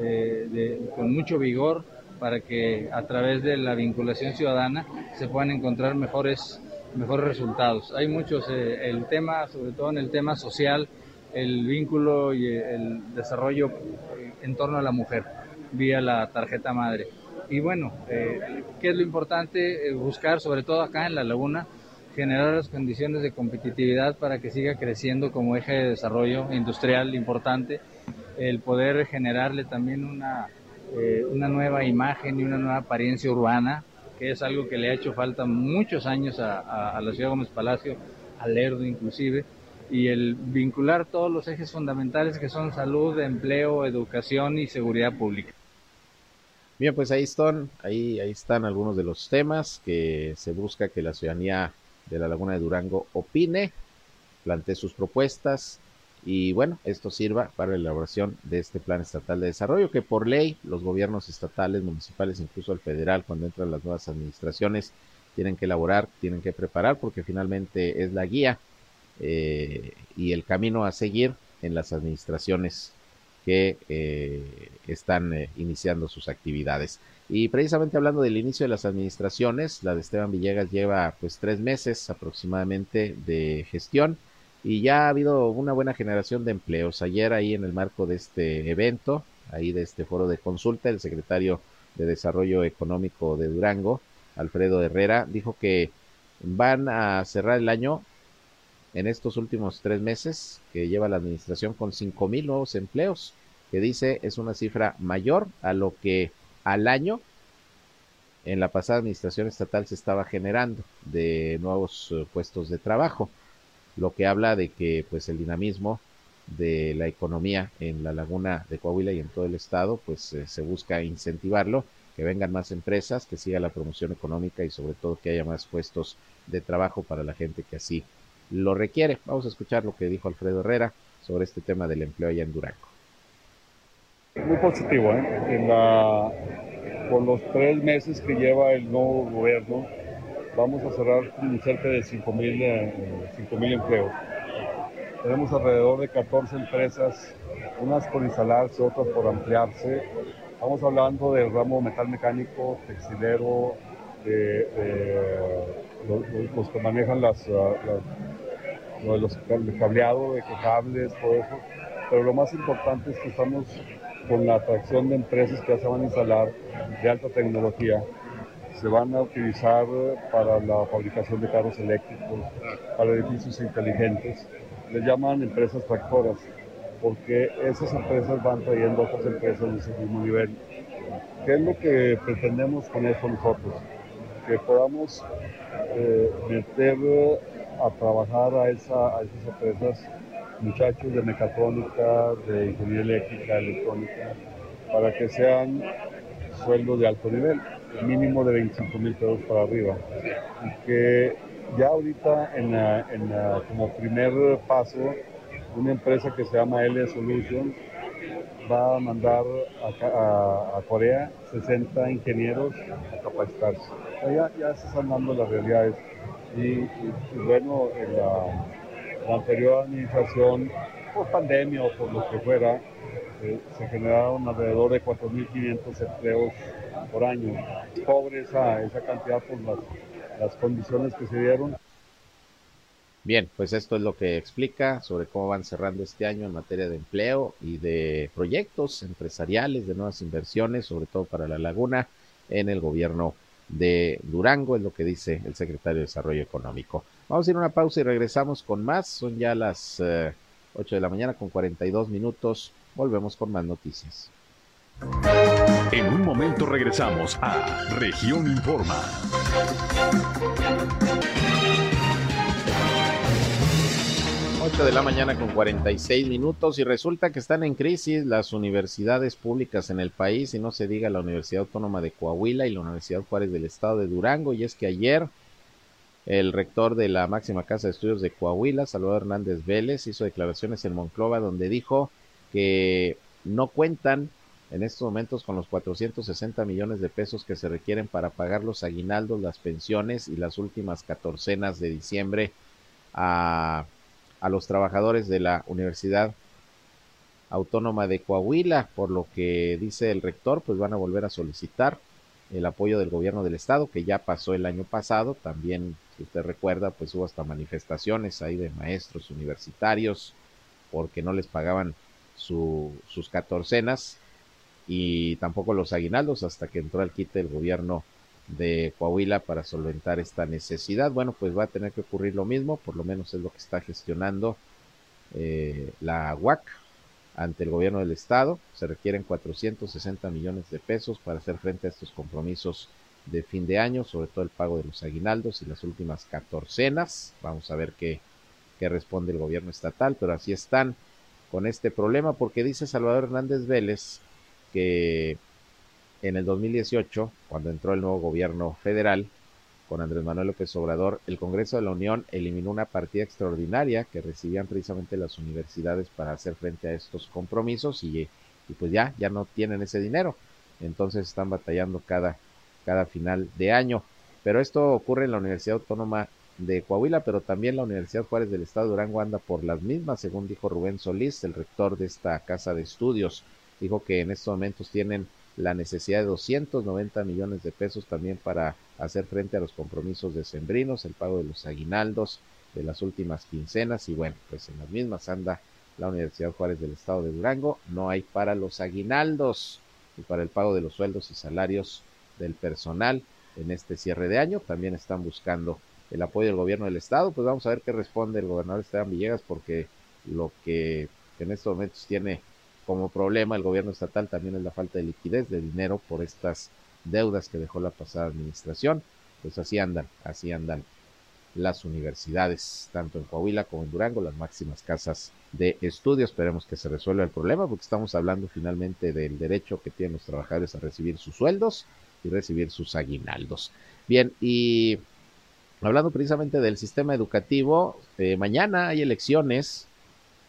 eh, con mucho vigor para que a través de la vinculación ciudadana se puedan encontrar mejores, mejores resultados. Hay muchos, eh, el tema, sobre todo en el tema social, el vínculo y el desarrollo en torno a la mujer vía la tarjeta madre. Y bueno, eh, ¿qué es lo importante? buscar, sobre todo acá en la laguna, generar las condiciones de competitividad para que siga creciendo como eje de desarrollo industrial importante, el poder generarle también una, eh, una nueva imagen y una nueva apariencia urbana, que es algo que le ha hecho falta muchos años a, a, la ciudad Gómez Palacio, al Lerdo inclusive, y el vincular todos los ejes fundamentales que son salud, empleo, educación y seguridad pública. Bien, pues ahí están, ahí, ahí están algunos de los temas que se busca que la ciudadanía de la Laguna de Durango opine, plantee sus propuestas y bueno, esto sirva para la elaboración de este plan estatal de desarrollo que por ley los gobiernos estatales, municipales, incluso el federal, cuando entran las nuevas administraciones, tienen que elaborar, tienen que preparar porque finalmente es la guía eh, y el camino a seguir en las administraciones que eh, están eh, iniciando sus actividades. Y precisamente hablando del inicio de las administraciones, la de Esteban Villegas lleva pues tres meses aproximadamente de gestión y ya ha habido una buena generación de empleos. Ayer ahí en el marco de este evento, ahí de este foro de consulta, el secretario de Desarrollo Económico de Durango, Alfredo Herrera, dijo que van a cerrar el año en estos últimos tres meses que lleva la administración con cinco mil nuevos empleos, que dice es una cifra mayor a lo que al año en la pasada administración estatal se estaba generando de nuevos eh, puestos de trabajo, lo que habla de que pues el dinamismo de la economía en la laguna de Coahuila y en todo el estado pues eh, se busca incentivarlo, que vengan más empresas, que siga la promoción económica y sobre todo que haya más puestos de trabajo para la gente que así lo requiere. Vamos a escuchar lo que dijo Alfredo Herrera sobre este tema del empleo allá en Durango. Muy positivo, ¿eh? En los tres meses que lleva el nuevo gobierno, vamos a cerrar cerca de 5 mil eh, empleos. Tenemos alrededor de 14 empresas, unas por instalarse, otras por ampliarse. Estamos hablando del ramo metal mecánico, textilero, los, que manejan las, las, los, el cableado, de cables, todo eso. Pero lo más importante es que estamos con la atracción de empresas que ya se van a instalar de alta tecnología. Se van a utilizar para la fabricación de carros eléctricos, para edificios inteligentes. Les llaman empresas tractoras, porque esas empresas van trayendo otras empresas de ese mismo nivel. ¿Qué es lo que pretendemos con eso nosotros? Que podamos eh, meter a trabajar a, esa, a esas empresas muchachos de mecatrónica, de ingeniería eléctrica, electrónica, para que sean sueldos de alto nivel, mínimo de 25 mil pesos para arriba. Y que ya ahorita en, en como primer paso, una empresa que se llama L Solutions va a mandar a, a, Corea 60 ingenieros a capacitarse. Ya, ya se están dando las realidades. Y, bueno, en la, la anterior administración, por pandemia o por lo que fuera, eh, se generaron alrededor de 4.500 empleos por año. Pobre esa, esa cantidad por las, las condiciones que se dieron. Bien, pues esto es lo que explica sobre cómo van cerrando este año en materia de empleo y de proyectos empresariales, de nuevas inversiones, sobre todo para la laguna, en el gobierno de Durango, es lo que dice el secretario de Desarrollo Económico. Vamos a ir a una pausa y regresamos con más. Son ya las eh, 8 de la mañana con 42 minutos. Volvemos con más noticias. En un momento regresamos a Región Informa. 8 de la mañana con 46 minutos y resulta que están en crisis las universidades públicas en el país y no se diga la Universidad Autónoma de Coahuila y la Universidad Juárez del Estado de Durango. Y es que ayer el rector de la máxima casa de estudios de Coahuila, Salvador Hernández Vélez, hizo declaraciones en Monclova donde dijo que no cuentan en estos momentos con los 460 millones de pesos que se requieren para pagar los aguinaldos, las pensiones y las últimas catorcenas de diciembre a a los trabajadores de la Universidad Autónoma de Coahuila, por lo que dice el rector, pues van a volver a solicitar el apoyo del gobierno del estado, que ya pasó el año pasado, también, si usted recuerda, pues hubo hasta manifestaciones ahí de maestros universitarios porque no les pagaban su, sus catorcenas y tampoco los aguinaldos hasta que entró al quite el gobierno de Coahuila para solventar esta necesidad. Bueno, pues va a tener que ocurrir lo mismo, por lo menos es lo que está gestionando eh, la UAC ante el gobierno del estado. Se requieren 460 millones de pesos para hacer frente a estos compromisos de fin de año, sobre todo el pago de los aguinaldos y las últimas catorcenas. Vamos a ver qué, qué responde el gobierno estatal, pero así están con este problema porque dice Salvador Hernández Vélez que en el 2018, cuando entró el nuevo gobierno federal con Andrés Manuel López Obrador, el Congreso de la Unión eliminó una partida extraordinaria que recibían precisamente las universidades para hacer frente a estos compromisos y, y pues ya, ya no tienen ese dinero. Entonces están batallando cada, cada final de año. Pero esto ocurre en la Universidad Autónoma de Coahuila, pero también la Universidad Juárez del Estado de Durango anda por las mismas, según dijo Rubén Solís, el rector de esta casa de estudios. Dijo que en estos momentos tienen la necesidad de 290 millones de pesos también para hacer frente a los compromisos de sembrinos, el pago de los aguinaldos de las últimas quincenas. Y bueno, pues en las mismas anda la Universidad Juárez del Estado de Durango, no hay para los aguinaldos y para el pago de los sueldos y salarios del personal en este cierre de año, también están buscando el apoyo del gobierno del estado, pues vamos a ver qué responde el gobernador Esteban Villegas, porque lo que en estos momentos tiene como problema el gobierno estatal también es la falta de liquidez de dinero por estas deudas que dejó la pasada administración. Pues así andan, así andan las universidades, tanto en Coahuila como en Durango, las máximas casas de estudio. Esperemos que se resuelva el problema, porque estamos hablando finalmente del derecho que tienen los trabajadores a recibir sus sueldos y recibir sus aguinaldos. Bien, y hablando precisamente del sistema educativo, eh, mañana hay elecciones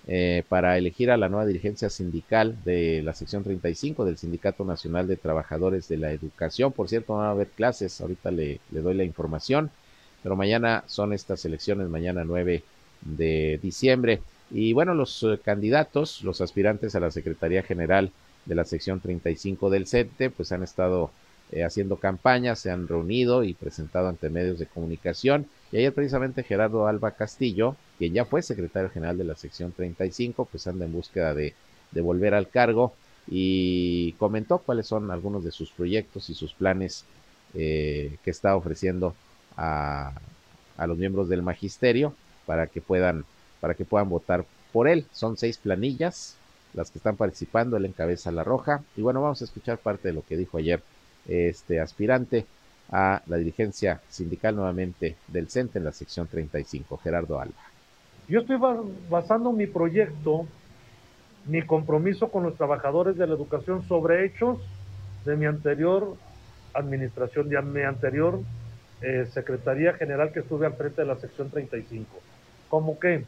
eh, para elegir a la nueva dirigencia sindical de la sección 35 del Sindicato Nacional de Trabajadores de la Educación. Por cierto, van a haber clases, ahorita le, le doy la información, pero mañana son estas elecciones, mañana 9 de diciembre. Y bueno, los eh, candidatos, los aspirantes a la Secretaría General de la sección 35 del CENTE, pues han estado eh, haciendo campañas, se han reunido y presentado ante medios de comunicación. Y ayer precisamente Gerardo Alba Castillo, quien ya fue secretario general de la sección 35, pues anda en búsqueda de, volver al cargo y comentó cuáles son algunos de sus proyectos y sus planes eh, que está ofreciendo a, a, los miembros del magisterio para que puedan para que puedan votar por él. Son seis planillas las que están participando, él encabeza la roja. Y bueno, vamos a escuchar parte de lo que dijo ayer este aspirante a la dirigencia sindical nuevamente del CENTE en la sección 35, Gerardo Alba. Yo estoy basando mi proyecto, mi compromiso con los trabajadores de la educación sobre hechos de mi anterior administración, de mi anterior eh, Secretaría General que estuve al frente de la sección 35. Como que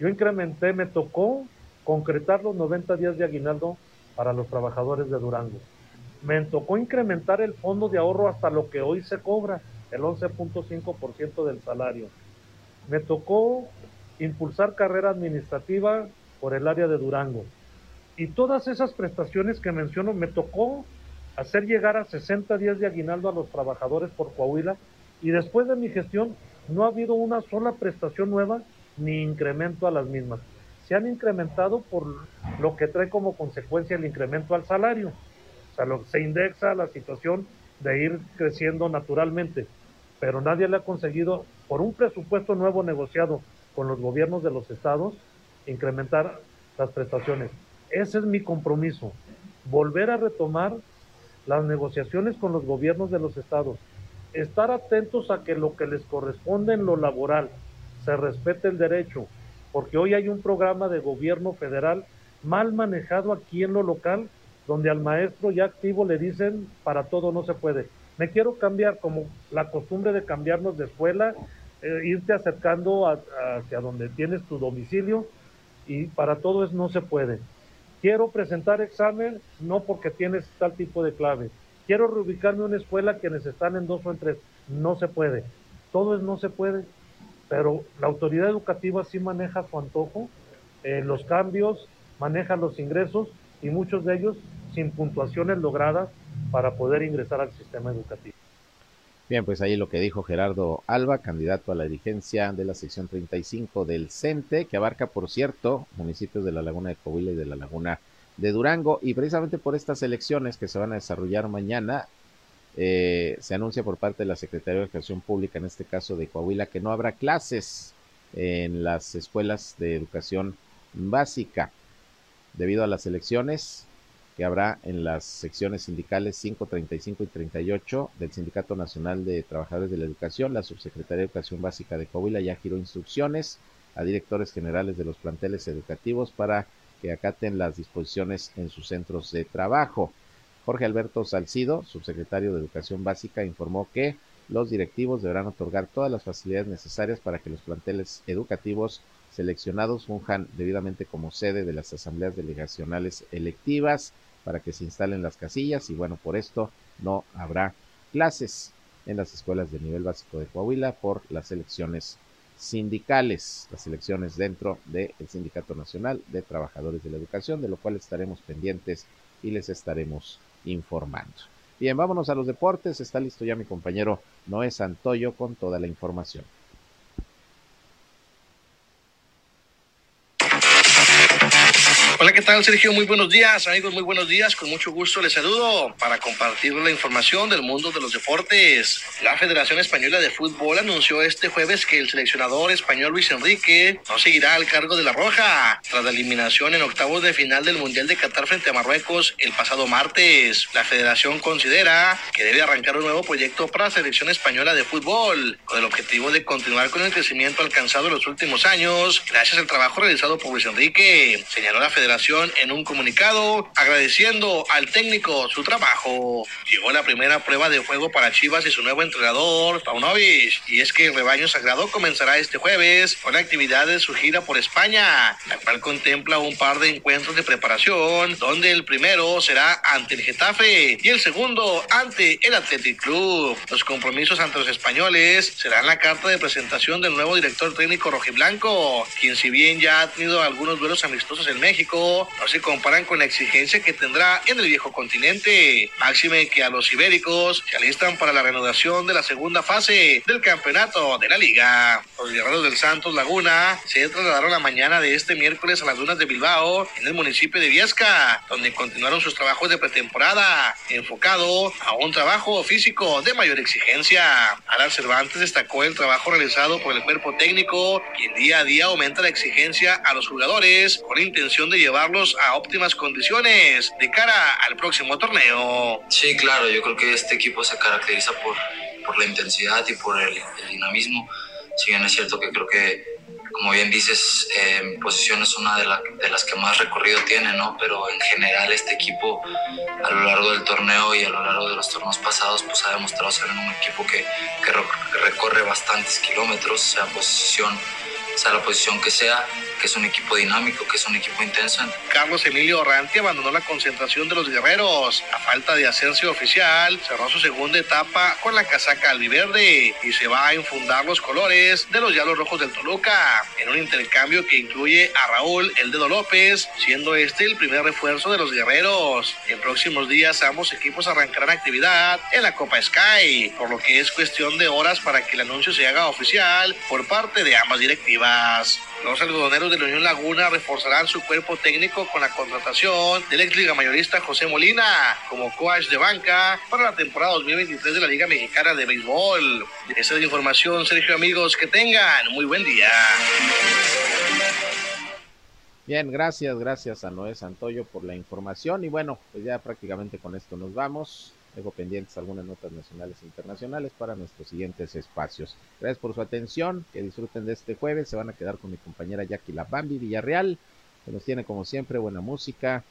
yo incrementé, me tocó concretar los 90 días de aguinaldo para los trabajadores de Durango. Me tocó incrementar el fondo de ahorro hasta lo que hoy se cobra, el 11.5% del salario. Me tocó impulsar carrera administrativa por el área de Durango. Y todas esas prestaciones que menciono me tocó hacer llegar a 60 días de aguinaldo a los trabajadores por Coahuila y después de mi gestión no ha habido una sola prestación nueva ni incremento a las mismas. Se han incrementado por lo que trae como consecuencia el incremento al salario. O sea, se indexa la situación de ir creciendo naturalmente, pero nadie le ha conseguido, por un presupuesto nuevo negociado con los gobiernos de los estados, incrementar las prestaciones. Ese es mi compromiso, volver a retomar las negociaciones con los gobiernos de los estados, estar atentos a que lo que les corresponde en lo laboral se respete el derecho, porque hoy hay un programa de gobierno federal mal manejado aquí en lo local, donde al maestro ya activo le dicen para todo no se puede. Me quiero cambiar como la costumbre de cambiarnos de escuela, eh, irte acercando hacia donde tienes tu domicilio y para todo eso no se puede. Quiero presentar examen, no porque tienes tal tipo de clave. Quiero reubicarme una escuela quienes están en dos o en tres. No se puede. Todo es no se puede. Pero la autoridad educativa sí maneja su antojo, eh, los cambios maneja los ingresos y muchos de ellos sin puntuaciones logradas para poder ingresar al sistema educativo. Bien, pues ahí lo que dijo Gerardo Alba, candidato a la dirigencia de la sección 35 del CENTE, que abarca, por cierto, municipios de la Laguna de Coahuila y de la Laguna de Durango. Y precisamente por estas elecciones que se van a desarrollar mañana, eh, se anuncia por parte de la Secretaría de Educación Pública, en este caso de Coahuila, que no habrá clases en las escuelas de educación básica debido a las elecciones que habrá en las secciones sindicales 5, 35 y 38 del Sindicato Nacional de Trabajadores de la Educación. La Subsecretaría de Educación Básica de Coahuila ya giró instrucciones a directores generales de los planteles educativos para que acaten las disposiciones en sus centros de trabajo. Jorge Alberto Salcido, subsecretario de Educación Básica, informó que los directivos deberán otorgar todas las facilidades necesarias para que los planteles educativos seleccionados funjan debidamente como sede de las asambleas delegacionales electivas para que se instalen las casillas y bueno, por esto no habrá clases en las escuelas de nivel básico de Coahuila por las elecciones sindicales, las elecciones dentro del Sindicato Nacional de Trabajadores de la Educación, de lo cual estaremos pendientes y les estaremos informando. Bien, vámonos a los deportes. Está listo ya mi compañero Noé Santoyo con toda la información. Tal, Sergio? Muy buenos días, amigos, muy buenos días. Con mucho gusto les saludo para compartir la información del mundo de los deportes. La Federación Española de Fútbol anunció este jueves que el seleccionador español Luis Enrique no seguirá al cargo de la Roja tras la eliminación en octavos de final del Mundial de Qatar frente a Marruecos el pasado martes. La federación considera que debe arrancar un nuevo proyecto para la selección española de fútbol con el objetivo de continuar con el crecimiento alcanzado en los últimos años gracias al trabajo realizado por Luis Enrique, señaló la Federación en un comunicado agradeciendo al técnico su trabajo. Llegó la primera prueba de juego para Chivas y su nuevo entrenador, Paunovic, y es que rebaño sagrado comenzará este jueves con la actividad de su gira por España, la cual contempla un par de encuentros de preparación, donde el primero será ante el Getafe y el segundo ante el Athletic Club. Los compromisos ante los españoles serán la carta de presentación del nuevo director técnico rojiblanco, quien si bien ya ha tenido algunos duelos amistosos en México, no se comparan con la exigencia que tendrá en el viejo continente. Máxime que a los ibéricos se alistan para la reanudación de la segunda fase del campeonato de la liga. Los guerreros del Santos Laguna se trasladaron la mañana de este miércoles a las dunas de Bilbao, en el municipio de Viesca, donde continuaron sus trabajos de pretemporada, enfocado a un trabajo físico de mayor exigencia. Alan Cervantes destacó el trabajo realizado por el cuerpo técnico, quien día a día aumenta la exigencia a los jugadores con la intención de llevarlos a óptimas condiciones de cara al próximo torneo. Sí, claro, yo creo que este equipo se caracteriza por, por la intensidad y por el, dinamismo. Si bien es cierto que creo que, como bien dices, eh, posición es una de, de, las que más recorrido tiene, ¿no? Pero en general este equipo a lo largo del torneo y a lo largo de los torneos pasados, pues ha demostrado ser un equipo que, que recorre bastantes kilómetros, sea posición, sea la posición que sea que es un equipo dinámico, que es un equipo intenso. Carlos Emilio Orranti abandonó la concentración de los guerreros. A falta de ascenso oficial, cerró su segunda etapa con la casaca albiverde y se va a infundar los colores de los Diablos Rojos del Toluca en un intercambio que incluye a Raúl El Dedo López, siendo este el primer refuerzo de los guerreros. En próximos días ambos equipos arrancarán actividad en la Copa Sky, por lo que es cuestión de horas para que el anuncio se haga oficial por parte de ambas directivas. Los algodoneros de la Unión Laguna reforzarán su cuerpo técnico con la contratación del ex liga mayorista José Molina como coach de banca para la temporada 2023 de la Liga Mexicana de Béisbol. Esa es la información, Sergio, amigos, que tengan muy buen día. Bien, gracias, gracias a Noé Santoyo por la información y bueno, pues ya prácticamente con esto nos vamos. Tengo pendientes algunas notas nacionales e internacionales para nuestros siguientes espacios. Gracias por su atención, que disfruten de este jueves. Se van a quedar con mi compañera Jackie Bambi Villarreal, que nos tiene como siempre buena música,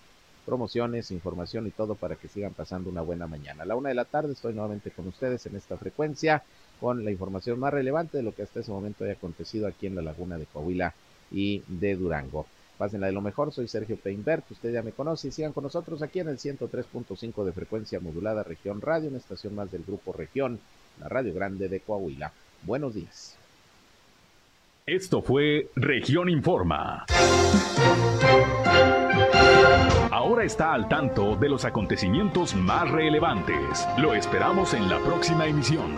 promociones, información y todo para que sigan pasando una buena mañana. A la una de la tarde estoy nuevamente con ustedes en esta frecuencia con la información más relevante de lo que hasta ese momento haya acontecido aquí en la laguna de Coahuila y de Durango. Pásenla de lo mejor, soy Sergio Peinbert, usted ya me conoce y sigan con nosotros aquí en el 103.5 de frecuencia modulada Región Radio, una estación más del grupo Región, la Radio Grande de Coahuila. Buenos días. Esto fue Región Informa. ahora está al tanto de los acontecimientos más relevantes. Lo esperamos en la próxima emisión.